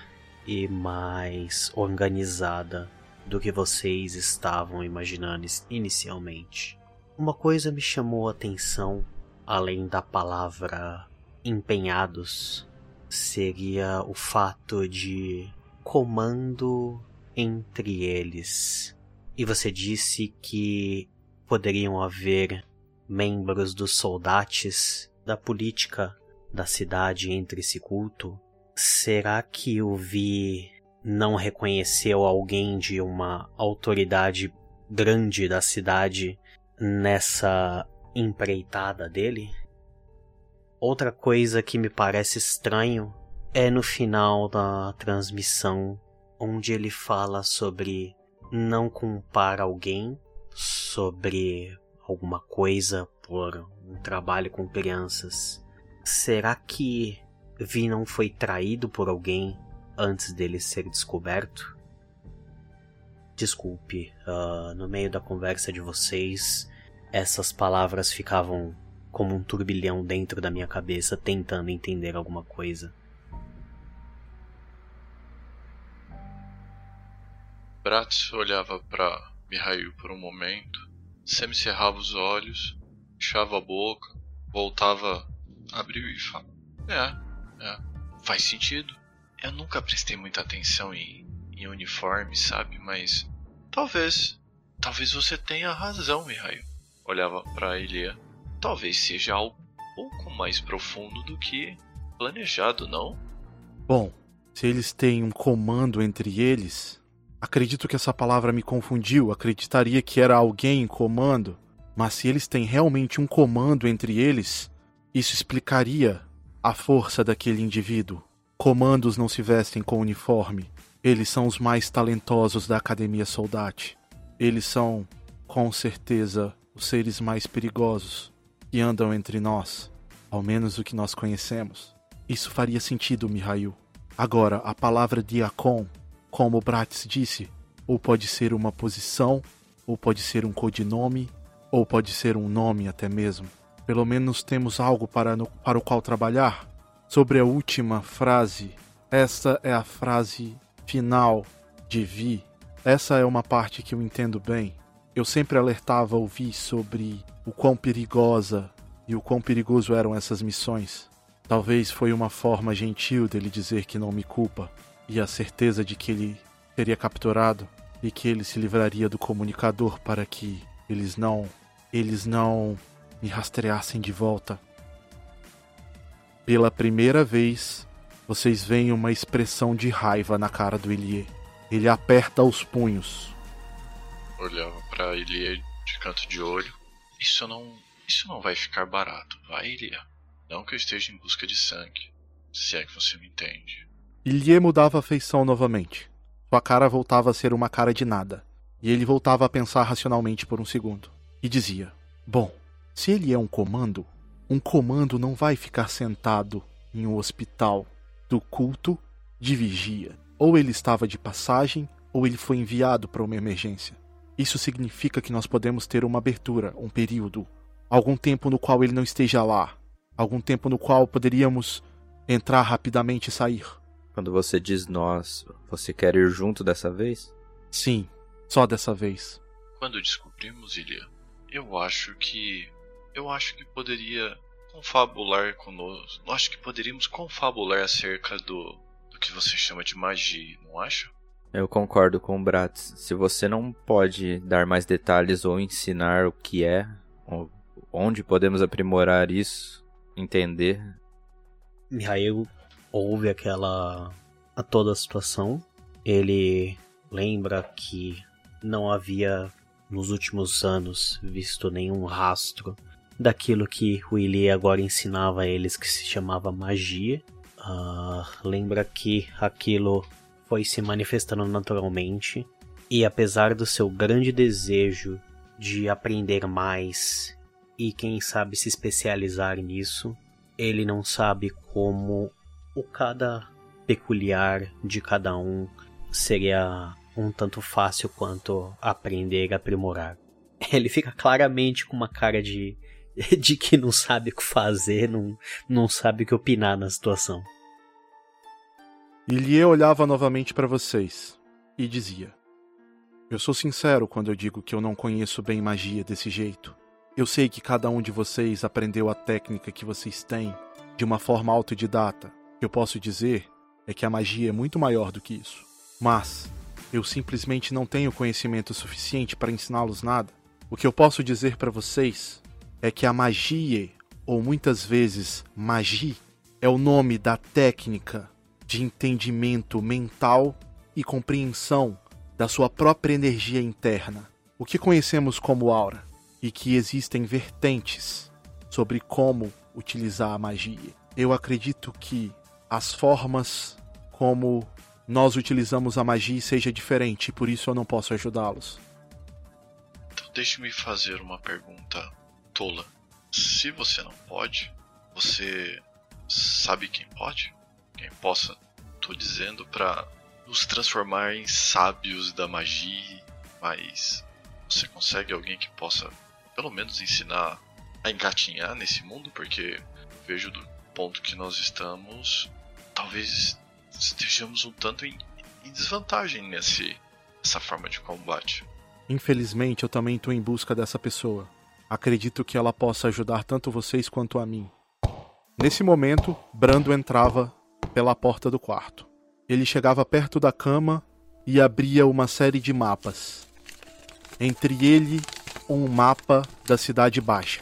e mais organizada do que vocês estavam imaginando inicialmente. Uma coisa me chamou a atenção, além da palavra empenhados, seria o fato de comando entre eles. E você disse que poderiam haver membros dos soldates da política da cidade entre esse culto? Será que o Vi não reconheceu alguém de uma autoridade grande da cidade nessa empreitada dele? Outra coisa que me parece estranho é no final da transmissão, onde ele fala sobre não culpar alguém, sobre alguma coisa por um trabalho com crianças. Será que Vi não foi traído por alguém antes dele ser descoberto? Desculpe, uh, no meio da conversa de vocês, essas palavras ficavam como um turbilhão dentro da minha cabeça tentando entender alguma coisa. Bratz olhava para Mihail por um momento, Sam cerrava os olhos, fechava a boca, voltava, abriu e falava: É, é, faz sentido. Eu nunca prestei muita atenção em, em uniforme, sabe? Mas talvez, talvez você tenha razão, Mihail. Olhava para Elia. Talvez seja algo um pouco mais profundo do que planejado, não? Bom, se eles têm um comando entre eles, Acredito que essa palavra me confundiu, acreditaria que era alguém em comando, mas se eles têm realmente um comando entre eles, isso explicaria a força daquele indivíduo. Comandos não se vestem com uniforme. Eles são os mais talentosos da Academia Soldate. Eles são, com certeza, os seres mais perigosos que andam entre nós, ao menos o que nós conhecemos. Isso faria sentido, Mihail. Agora, a palavra diacon, como Bratis disse, ou pode ser uma posição, ou pode ser um codinome, ou pode ser um nome até mesmo. Pelo menos temos algo para, no, para o qual trabalhar. Sobre a última frase, essa é a frase final de Vi. Essa é uma parte que eu entendo bem. Eu sempre alertava o Vi sobre o quão perigosa e o quão perigoso eram essas missões. Talvez foi uma forma gentil dele dizer que não me culpa e a certeza de que ele seria capturado e que ele se livraria do comunicador para que eles não eles não me rastreassem de volta. Pela primeira vez, vocês veem uma expressão de raiva na cara do Ilie. Ele aperta os punhos. Olhava para Ilie de canto de olho. Isso não, isso não vai ficar barato, vai, Ilie? Não que eu esteja em busca de sangue, se é que você me entende. Ilie mudava a feição novamente. Sua cara voltava a ser uma cara de nada, e ele voltava a pensar racionalmente por um segundo. E dizia: Bom, se ele é um comando, um comando não vai ficar sentado em um hospital do culto de vigia. Ou ele estava de passagem, ou ele foi enviado para uma emergência. Isso significa que nós podemos ter uma abertura, um período, algum tempo no qual ele não esteja lá, algum tempo no qual poderíamos entrar rapidamente e sair. Quando você diz nós, você quer ir junto dessa vez? Sim, só dessa vez. Quando descobrimos, Ilha, eu acho que. Eu acho que poderia confabular conosco. Eu acho que poderíamos confabular acerca do. do que você chama de magia, não acha? Eu concordo com o Bratz. Se você não pode dar mais detalhes ou ensinar o que é, ou onde podemos aprimorar isso, entender. Mihail ouve aquela. a toda a situação. Ele lembra que não havia nos últimos anos visto nenhum rastro daquilo que Ilie agora ensinava a eles que se chamava magia. Uh, lembra que aquilo foi se manifestando naturalmente e apesar do seu grande desejo de aprender mais e quem sabe se especializar nisso, ele não sabe como o cada peculiar de cada um seria um tanto fácil quanto aprender e aprimorar. (laughs) Ele fica claramente com uma cara de, (laughs) de que não sabe o que fazer, não, não sabe o que opinar na situação. Ilie olhava novamente para vocês e dizia: Eu sou sincero quando eu digo que eu não conheço bem magia desse jeito. Eu sei que cada um de vocês aprendeu a técnica que vocês têm de uma forma autodidata. O que eu posso dizer é que a magia é muito maior do que isso. Mas eu simplesmente não tenho conhecimento suficiente para ensiná-los nada. O que eu posso dizer para vocês é que a magia, ou muitas vezes magia, é o nome da técnica de entendimento mental e compreensão da sua própria energia interna, o que conhecemos como aura, e que existem vertentes sobre como utilizar a magia. Eu acredito que as formas como nós utilizamos a magia seja diferente, por isso eu não posso ajudá-los. Então deixe-me fazer uma pergunta tola. Se você não pode, você sabe quem pode? Quem possa, tô dizendo para nos transformar em sábios da magia, mas você consegue alguém que possa pelo menos ensinar a engatinhar nesse mundo, porque vejo do ponto que nós estamos, talvez estejamos um tanto em, em desvantagem nessa forma de combate. Infelizmente, eu também estou em busca dessa pessoa. Acredito que ela possa ajudar tanto vocês quanto a mim. Nesse momento, Brando entrava pela porta do quarto. Ele chegava perto da cama e abria uma série de mapas. Entre ele, um mapa da Cidade Baixa.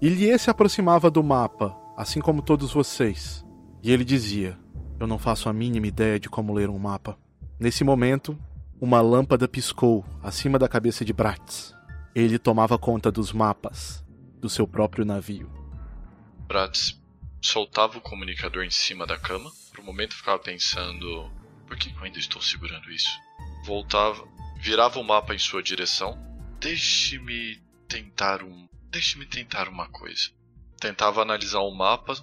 Ilie se aproximava do mapa, assim como todos vocês, e ele dizia: Eu não faço a mínima ideia de como ler um mapa. Nesse momento, uma lâmpada piscou acima da cabeça de Bratz. Ele tomava conta dos mapas do seu próprio navio. Bratz soltava o comunicador em cima da cama. Por um momento ficava pensando: por que eu ainda estou segurando isso? Voltava, virava o mapa em sua direção. Deixe-me tentar um. Deixe-me tentar uma coisa. Tentava analisar o mapa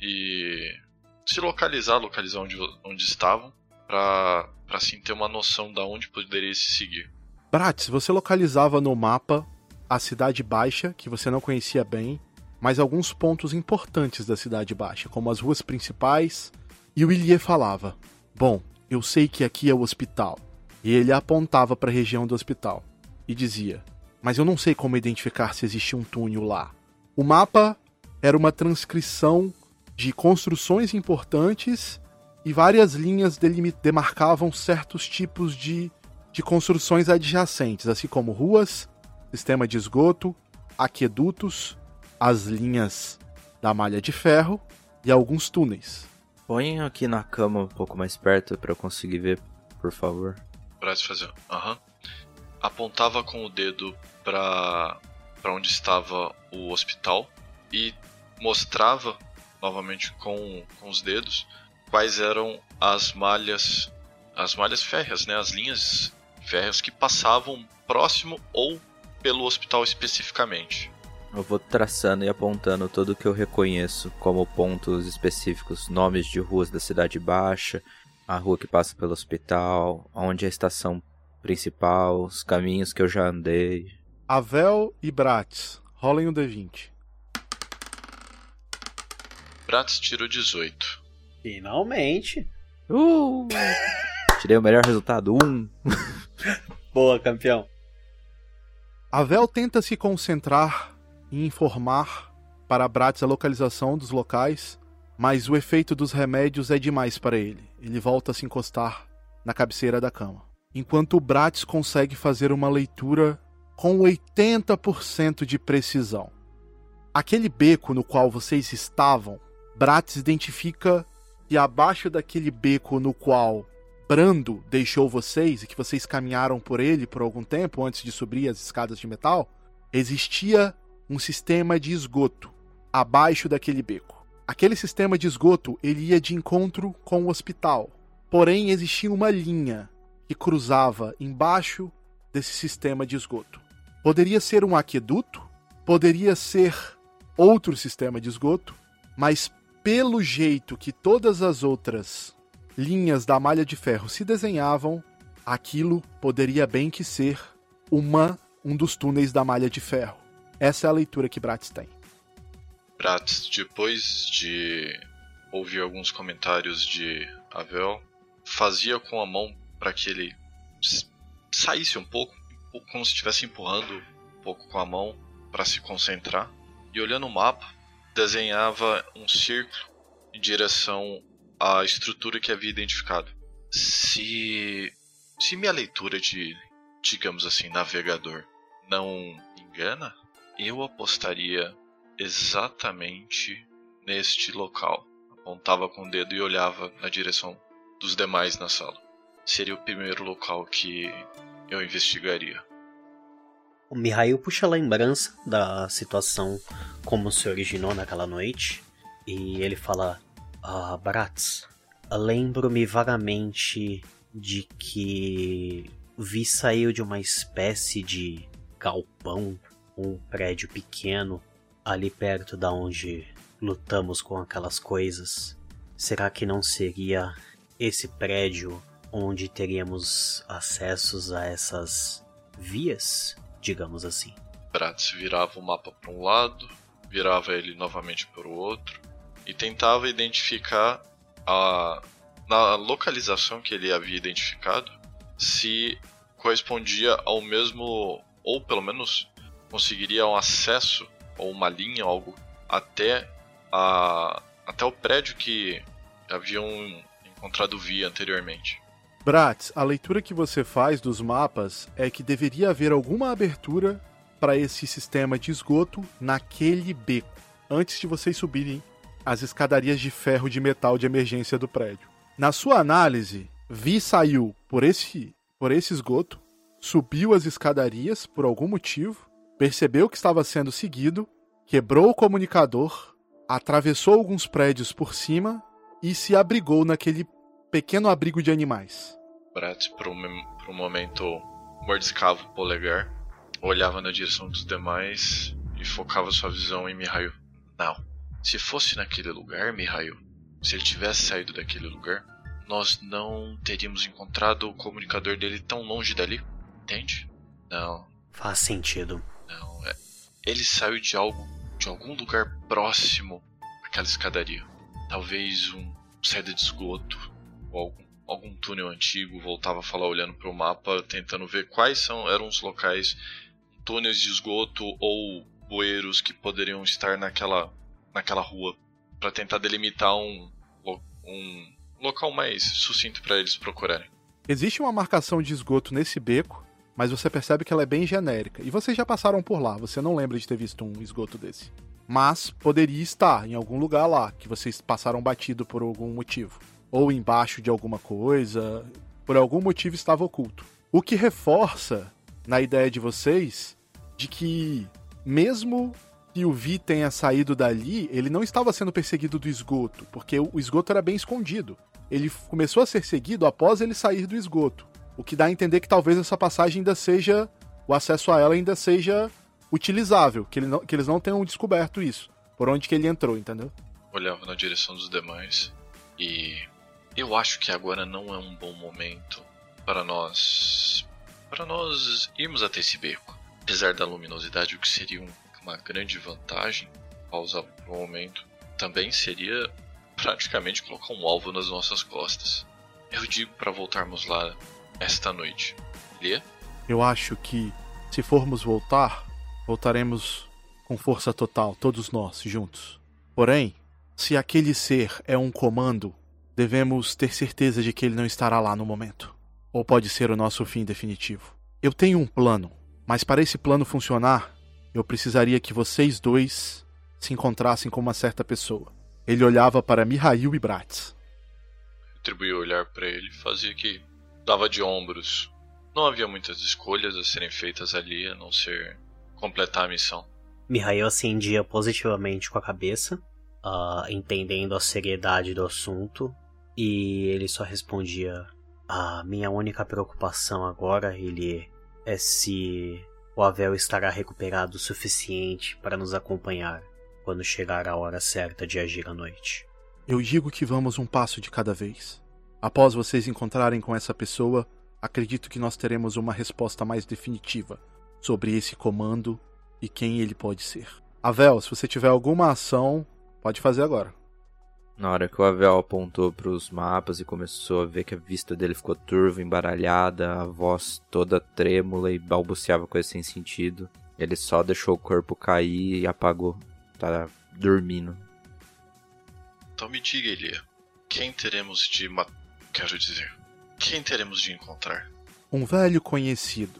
e se localizar, localizar onde, onde estavam, para assim ter uma noção da onde poderia se seguir. Bratz, você localizava no mapa a Cidade Baixa, que você não conhecia bem, mas alguns pontos importantes da Cidade Baixa, como as ruas principais, e o Ilie falava: Bom, eu sei que aqui é o hospital. E ele apontava para a região do hospital e dizia: Mas eu não sei como identificar se existe um túnel lá. O mapa era uma transcrição de construções importantes e várias linhas demarcavam certos tipos de, de construções adjacentes, assim como ruas, sistema de esgoto, aquedutos, as linhas da malha de ferro e alguns túneis. Põe aqui na cama um pouco mais perto para eu conseguir ver, por favor. Parece fazer. Aham. Uhum. Apontava com o dedo para para onde estava o hospital e mostrava novamente com, com os dedos quais eram as malhas as malhas férreas, né, as linhas férreas que passavam próximo ou pelo hospital especificamente. Eu vou traçando e apontando tudo que eu reconheço como pontos específicos, nomes de ruas da Cidade Baixa, a rua que passa pelo hospital, onde é a estação principal, os caminhos que eu já andei. Avel e Bratz, rolem o um D20. Bratz tirou 18. Finalmente. Uh! Tirei o melhor resultado, 1. Um. (laughs) Boa, campeão. Avel tenta se concentrar e informar para Bratz a localização dos locais, mas o efeito dos remédios é demais para ele. Ele volta a se encostar na cabeceira da cama. Enquanto o Bratz consegue fazer uma leitura com 80% de precisão. Aquele beco no qual vocês estavam, Bratz identifica que abaixo daquele beco no qual Brando deixou vocês e que vocês caminharam por ele por algum tempo antes de subir as escadas de metal, existia um sistema de esgoto abaixo daquele beco. Aquele sistema de esgoto ele ia de encontro com o hospital. Porém, existia uma linha que cruzava embaixo desse sistema de esgoto. Poderia ser um aqueduto, poderia ser outro sistema de esgoto, mas pelo jeito que todas as outras linhas da malha de ferro se desenhavam, aquilo poderia bem que ser uma um dos túneis da malha de ferro. Essa é a leitura que Bratz tem. Bratz, depois de ouvir alguns comentários de Avel, fazia com a mão para que ele saísse um pouco, como se estivesse empurrando um pouco com a mão para se concentrar. E olhando o mapa, desenhava um círculo em direção à estrutura que havia identificado. Se se minha leitura de, digamos assim, navegador não engana, eu apostaria exatamente neste local. Apontava com o dedo e olhava na direção dos demais na sala. Seria o primeiro local que eu investigaria. O Mihail puxa a lembrança da situação como se originou naquela noite e ele fala: Ah, Bratz, lembro-me vagamente de que vi sair de uma espécie de galpão um prédio pequeno ali perto da onde lutamos com aquelas coisas. Será que não seria esse prédio onde teríamos acessos a essas vias, digamos assim? Bratz virava o mapa para um lado, virava ele novamente para o outro e tentava identificar a na localização que ele havia identificado se correspondia ao mesmo ou pelo menos conseguiria um acesso ou uma linha, algo até a até o prédio que haviam encontrado via anteriormente. Bratz, a leitura que você faz dos mapas é que deveria haver alguma abertura para esse sistema de esgoto naquele beco, antes de vocês subirem as escadarias de ferro de metal de emergência do prédio. Na sua análise, Vi saiu por esse, por esse esgoto, subiu as escadarias por algum motivo, percebeu que estava sendo seguido, quebrou o comunicador, atravessou alguns prédios por cima e se abrigou naquele pequeno abrigo de animais. Brett, por um, por um momento, mordiscava o polegar, olhava na direção dos demais e focava sua visão em Mihail. Não. Se fosse naquele lugar, Mihail, se ele tivesse saído daquele lugar, nós não teríamos encontrado o comunicador dele tão longe dali. Entende? Não, Faz sentido. não. É... Ele saiu de algo, de algum lugar próximo àquela escadaria. Talvez um saída de esgoto ou algum, algum túnel antigo. Voltava a falar olhando para o mapa, tentando ver quais são eram os locais, túneis de esgoto ou bueiros que poderiam estar naquela naquela rua para tentar delimitar um um local mais sucinto para eles procurarem. Existe uma marcação de esgoto nesse beco, mas você percebe que ela é bem genérica. E vocês já passaram por lá, você não lembra de ter visto um esgoto desse. Mas poderia estar em algum lugar lá, que vocês passaram batido por algum motivo. Ou embaixo de alguma coisa, por algum motivo estava oculto. O que reforça na ideia de vocês de que, mesmo que o Vi tenha saído dali, ele não estava sendo perseguido do esgoto, porque o esgoto era bem escondido. Ele começou a ser seguido após ele sair do esgoto. O que dá a entender que talvez essa passagem ainda seja. O acesso a ela ainda seja utilizável, que, ele não- que eles não tenham descoberto isso. Por onde que ele entrou, entendeu? Olhava na direção dos demais e eu acho que agora não é um bom momento para nós para nós irmos até esse beco. Apesar da luminosidade, o que seria um- uma grande vantagem, pausar por um momento, também seria praticamente colocar um alvo nas nossas costas. Eu digo para voltarmos lá esta noite. Lê? Eu acho que, se formos voltar, voltaremos com força total, todos nós juntos. Porém, se aquele ser é um comando, devemos ter certeza de que ele não estará lá no momento. Ou pode ser o nosso fim definitivo. Eu tenho um plano, mas para esse plano funcionar, eu precisaria que vocês dois se encontrassem com uma certa pessoa. Ele olhava para Mihail e Bratz. Retribuí o olhar para ele, fazia que dava de ombros. Não havia muitas escolhas a serem feitas ali, a não ser completar a missão. Mihail acendia positivamente com a cabeça, ah, entendendo a seriedade do assunto, e ele só respondia: A minha única preocupação agora, ele é se o Avel estará recuperado o suficiente para nos acompanhar quando chegar a hora certa de agir à noite. Eu digo que vamos um passo de cada vez. Após vocês encontrarem com essa pessoa, acredito que nós teremos uma resposta mais definitiva sobre esse comando e quem ele pode ser. Avel, se você tiver alguma ação, pode fazer agora. Na hora que o Avel apontou para os mapas e começou a ver que a vista dele ficou turva, embaralhada, a voz toda trêmula e balbuciava coisas sem sentido, ele só deixou o corpo cair e apagou. Tá dormindo. Então me diga, Elia, quem teremos de ma... quero dizer, quem teremos de encontrar? Um velho conhecido.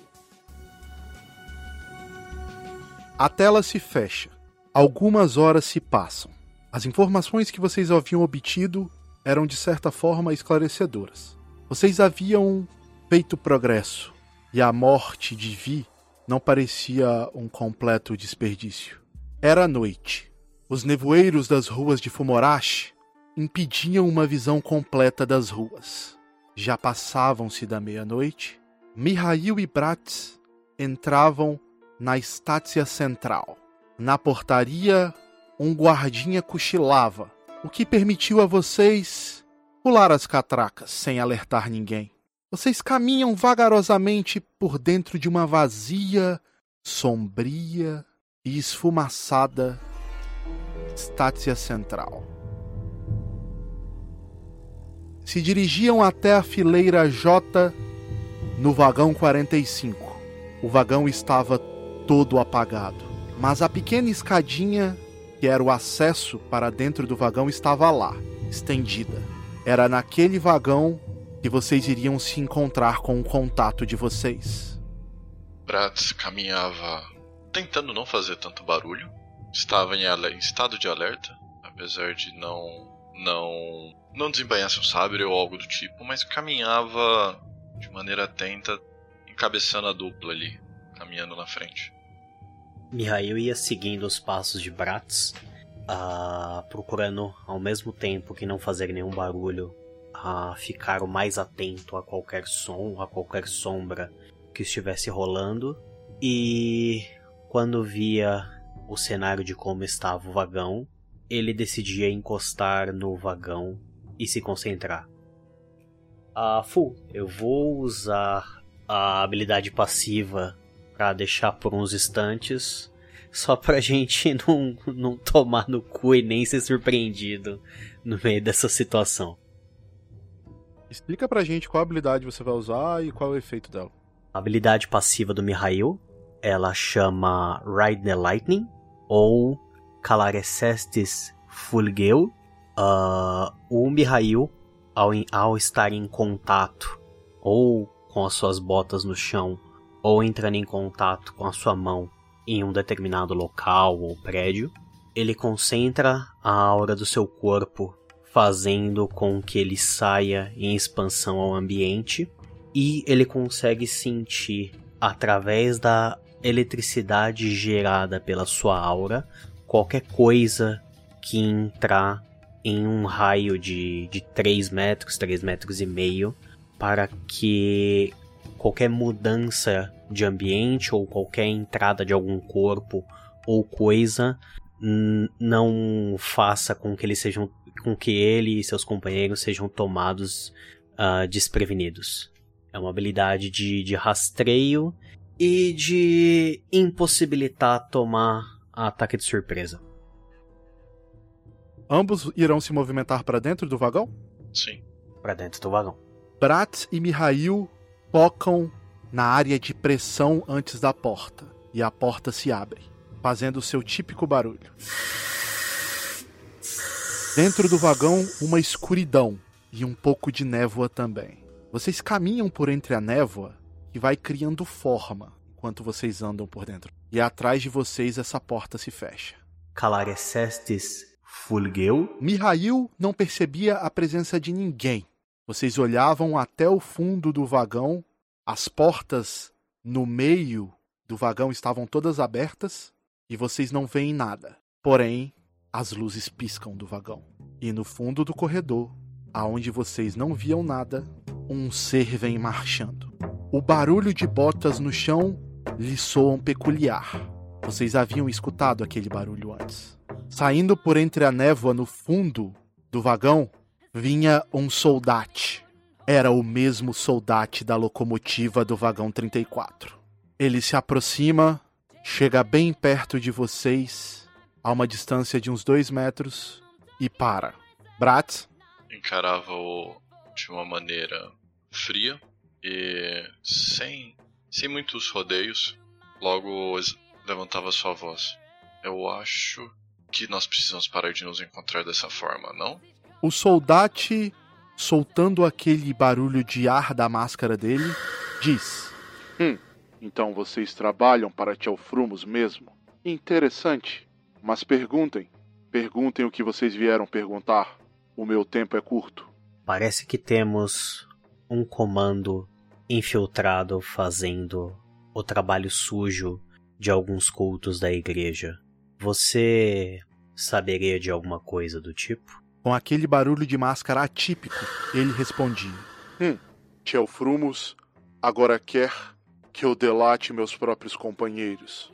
A tela se fecha. Algumas horas se passam. As informações que vocês haviam obtido eram de certa forma esclarecedoras. Vocês haviam feito progresso e a morte de Vi não parecia um completo desperdício. Era noite. Os nevoeiros das ruas de Fumorashi impediam uma visão completa das ruas. Já passavam-se da meia-noite. Mihail e Bratz entravam na estácia central. Na portaria, um guardinha cochilava, o que permitiu a vocês pular as catracas sem alertar ninguém. Vocês caminham vagarosamente por dentro de uma vazia, sombria e esfumaçada estácia central. Se dirigiam até a fileira J no vagão 45. O vagão estava todo apagado, mas a pequena escadinha que era o acesso para dentro do vagão estava lá, estendida. Era naquele vagão que vocês iriam se encontrar com o contato de vocês. Bratz caminhava tentando não fazer tanto barulho. Estava em, em estado de alerta, apesar de não não não desembainhar seu sabre ou algo do tipo, mas caminhava de maneira atenta, encabeçando a dupla ali, caminhando na frente. Mihail ia seguindo os passos de Bratz, ah, procurando ao mesmo tempo que não fazer nenhum barulho, a ficar o mais atento a qualquer som, a qualquer sombra que estivesse rolando. E quando via o cenário de como estava o vagão, ele decidia encostar no vagão e se concentrar. Ah, Fu, eu vou usar a habilidade passiva para deixar por uns instantes, só pra (laughs) gente não, não tomar no cu e nem ser surpreendido no meio dessa situação. Explica pra gente qual habilidade você vai usar e qual é o efeito dela. A habilidade passiva do Mihail, ela chama Ride the Lightning ou Calarecestes Fulgeu. Uh, o Mihail, ao, ao estar em contato ou com as suas botas no chão ou entrando em contato com a sua mão em um determinado local ou prédio, ele concentra a aura do seu corpo, fazendo com que ele saia em expansão ao ambiente e ele consegue sentir através da eletricidade gerada pela sua aura qualquer coisa que entrar em um raio de, de 3 metros, 3 metros e meio, para que qualquer mudança de ambiente ou qualquer entrada de algum corpo ou coisa não faça com que eles sejam com que ele e seus companheiros sejam tomados uh, desprevenidos. É uma habilidade de, de rastreio e de impossibilitar tomar ataque de surpresa. Ambos irão se movimentar para dentro do vagão? Sim. Para dentro do vagão. Brat e Mihail tocam na área de pressão antes da porta e a porta se abre, fazendo o seu típico barulho. Dentro do vagão, uma escuridão e um pouco de névoa também. Vocês caminham por entre a névoa e vai criando forma enquanto vocês andam por dentro. E atrás de vocês essa porta se fecha. Calarecestes fulgeu? Mihail não percebia a presença de ninguém. Vocês olhavam até o fundo do vagão, as portas no meio do vagão estavam todas abertas e vocês não veem nada. Porém, as luzes piscam do vagão. E no fundo do corredor, aonde vocês não viam nada, um ser vem marchando. O barulho de botas no chão lhe soam peculiar. Vocês haviam escutado aquele barulho antes. Saindo por entre a névoa no fundo do vagão, vinha um soldate. Era o mesmo soldate da locomotiva do vagão 34. Ele se aproxima, chega bem perto de vocês, a uma distância de uns dois metros, e para. Bratz? Encarava-o de uma maneira fria e sem, sem muitos rodeios, logo levantava sua voz. Eu acho que nós precisamos parar de nos encontrar dessa forma, não? O soldate, soltando aquele barulho de ar da máscara dele, diz: Hum, então vocês trabalham para Teofrumos mesmo? Interessante. Mas perguntem. Perguntem o que vocês vieram perguntar. O meu tempo é curto. Parece que temos um comando infiltrado fazendo o trabalho sujo de alguns cultos da igreja. Você saberia de alguma coisa do tipo? Com aquele barulho de máscara atípico, ele respondia: Hum, Teofrumos agora quer que eu delate meus próprios companheiros.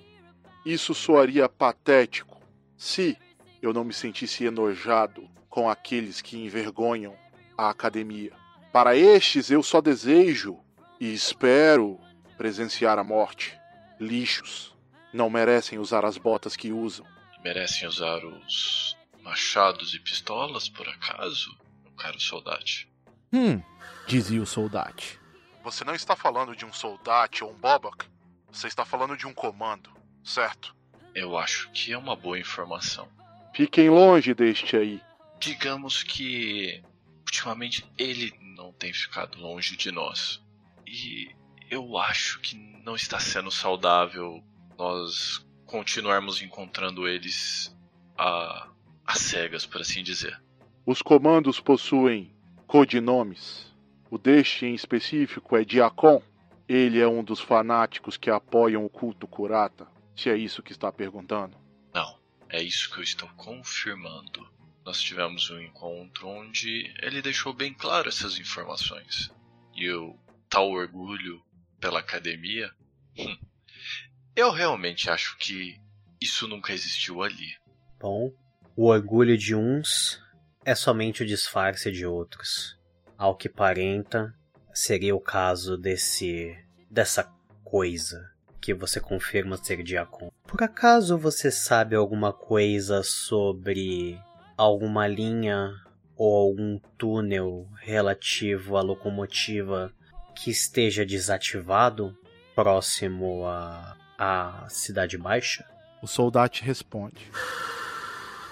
Isso soaria patético se eu não me sentisse enojado com aqueles que envergonham a academia. Para estes eu só desejo e espero presenciar a morte. Lixos. Não merecem usar as botas que usam. Merecem usar os machados e pistolas, por acaso, meu caro soldate? Hum, dizia o soldate. Você não está falando de um soldate ou um bobok. Você está falando de um comando, certo? Eu acho que é uma boa informação. Fiquem longe deste aí. Digamos que ultimamente ele não tem ficado longe de nós. E eu acho que não está sendo saudável nós continuarmos encontrando eles a, a cegas, por assim dizer. Os comandos possuem codinomes. O deste em específico é Diacon. Ele é um dos fanáticos que apoiam o culto Kurata, se é isso que está perguntando. Não, é isso que eu estou confirmando nós tivemos um encontro onde ele deixou bem claro essas informações. E o tal orgulho pela academia, hum, eu realmente acho que isso nunca existiu ali. Bom, O orgulho de uns é somente o disfarce de outros. Ao que parenta, seria o caso desse dessa coisa que você confirma ser Diacon. Por acaso você sabe alguma coisa sobre alguma linha ou algum túnel relativo à locomotiva que esteja desativado próximo à, à Cidade Baixa? O soldado responde: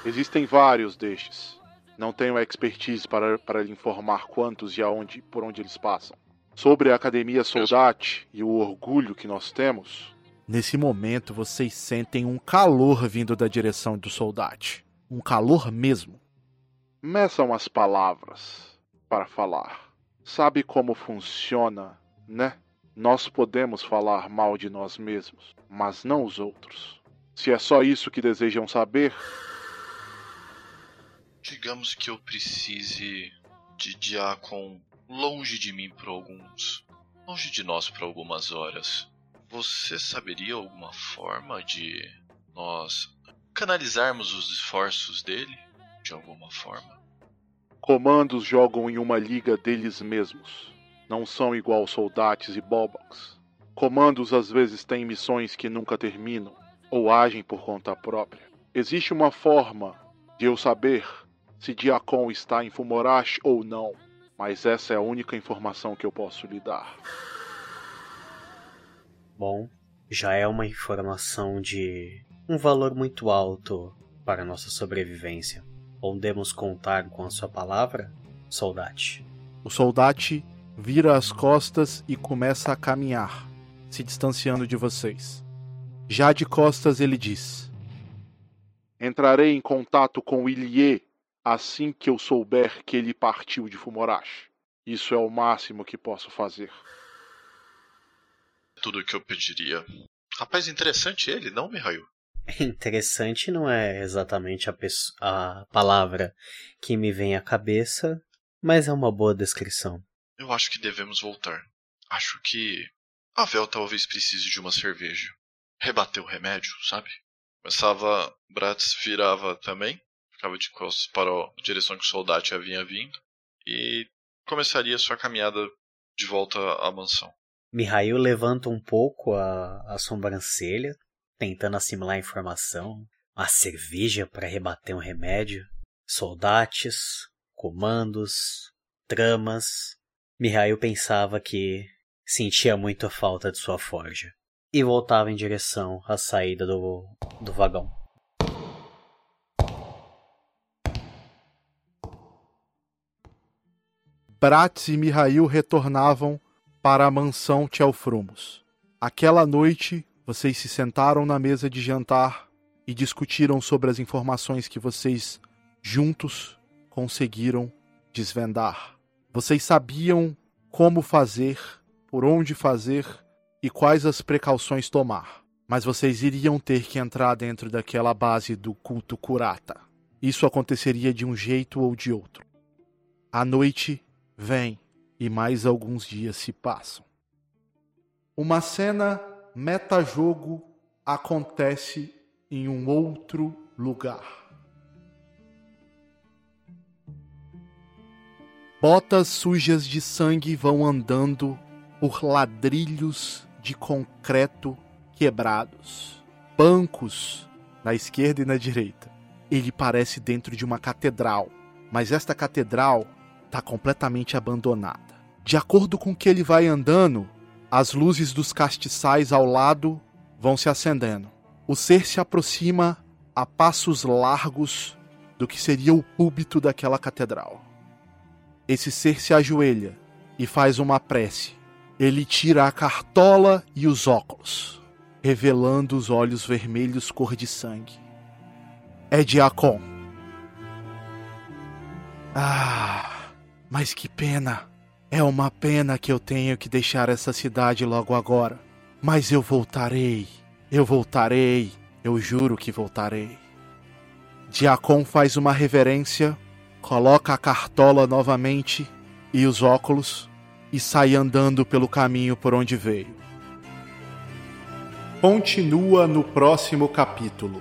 Existem vários destes. Não tenho expertise para, para lhe informar quantos e aonde por onde eles passam. Sobre a Academia Soldate e o orgulho que nós temos. Nesse momento, vocês sentem um calor vindo da direção do soldate. Um calor mesmo. Meçam as palavras para falar. Sabe como funciona, né? Nós podemos falar mal de nós mesmos, mas não os outros. Se é só isso que desejam saber. Digamos que eu precise de Diacon longe de mim por alguns. longe de nós por algumas horas. Você saberia alguma forma de nós canalizarmos os esforços dele? De alguma forma. Comandos jogam em uma liga deles mesmos. Não são igual soldados e bobox. Comandos às vezes têm missões que nunca terminam ou agem por conta própria. Existe uma forma de eu saber se Diacon está em Fumorash ou não, mas essa é a única informação que eu posso lhe dar. Bom, já é uma informação de um valor muito alto para nossa sobrevivência. Podemos contar com a sua palavra, soldate? O soldate vira as costas e começa a caminhar, se distanciando de vocês. Já de costas ele diz: Entrarei em contato com Ilie assim que eu souber que ele partiu de Fumorashi. Isso é o máximo que posso fazer. Tudo o que eu pediria. Rapaz, interessante ele, não, Mihail? (laughs) Interessante não é exatamente a, a palavra que me vem à cabeça, mas é uma boa descrição. Eu acho que devemos voltar. Acho que a Vel talvez precise de uma cerveja. Rebater o remédio, sabe? Começava, Bratz virava também, ficava de costas para a direção que o soldado havia vindo e começaria sua caminhada de volta à mansão. Mihail levanta um pouco a, a sobrancelha, tentando assimilar a informação. Uma cerveja para rebater um remédio. Soldates, comandos, tramas. Mihail pensava que sentia muito a falta de sua forja. E voltava em direção à saída do, do vagão. Bratz e Mihail retornavam para a mansão Tchelfrumos. Aquela noite, vocês se sentaram na mesa de jantar e discutiram sobre as informações que vocês, juntos, conseguiram desvendar. Vocês sabiam como fazer, por onde fazer e quais as precauções tomar. Mas vocês iriam ter que entrar dentro daquela base do culto Kurata. Isso aconteceria de um jeito ou de outro. A noite vem e mais alguns dias se passam. Uma cena metajogo acontece em um outro lugar. Botas sujas de sangue vão andando por ladrilhos de concreto quebrados. Bancos na esquerda e na direita. Ele parece dentro de uma catedral, mas esta catedral está completamente abandonada. De acordo com que ele vai andando, as luzes dos castiçais ao lado vão se acendendo. O ser se aproxima a passos largos do que seria o púlpito daquela catedral. Esse ser se ajoelha e faz uma prece. Ele tira a cartola e os óculos, revelando os olhos vermelhos cor de sangue. É Diacon. Ah, mas que pena. É uma pena que eu tenho que deixar essa cidade logo agora. Mas eu voltarei. Eu voltarei. Eu juro que voltarei. Diacon faz uma reverência, coloca a cartola novamente e os óculos e sai andando pelo caminho por onde veio. Continua no próximo capítulo.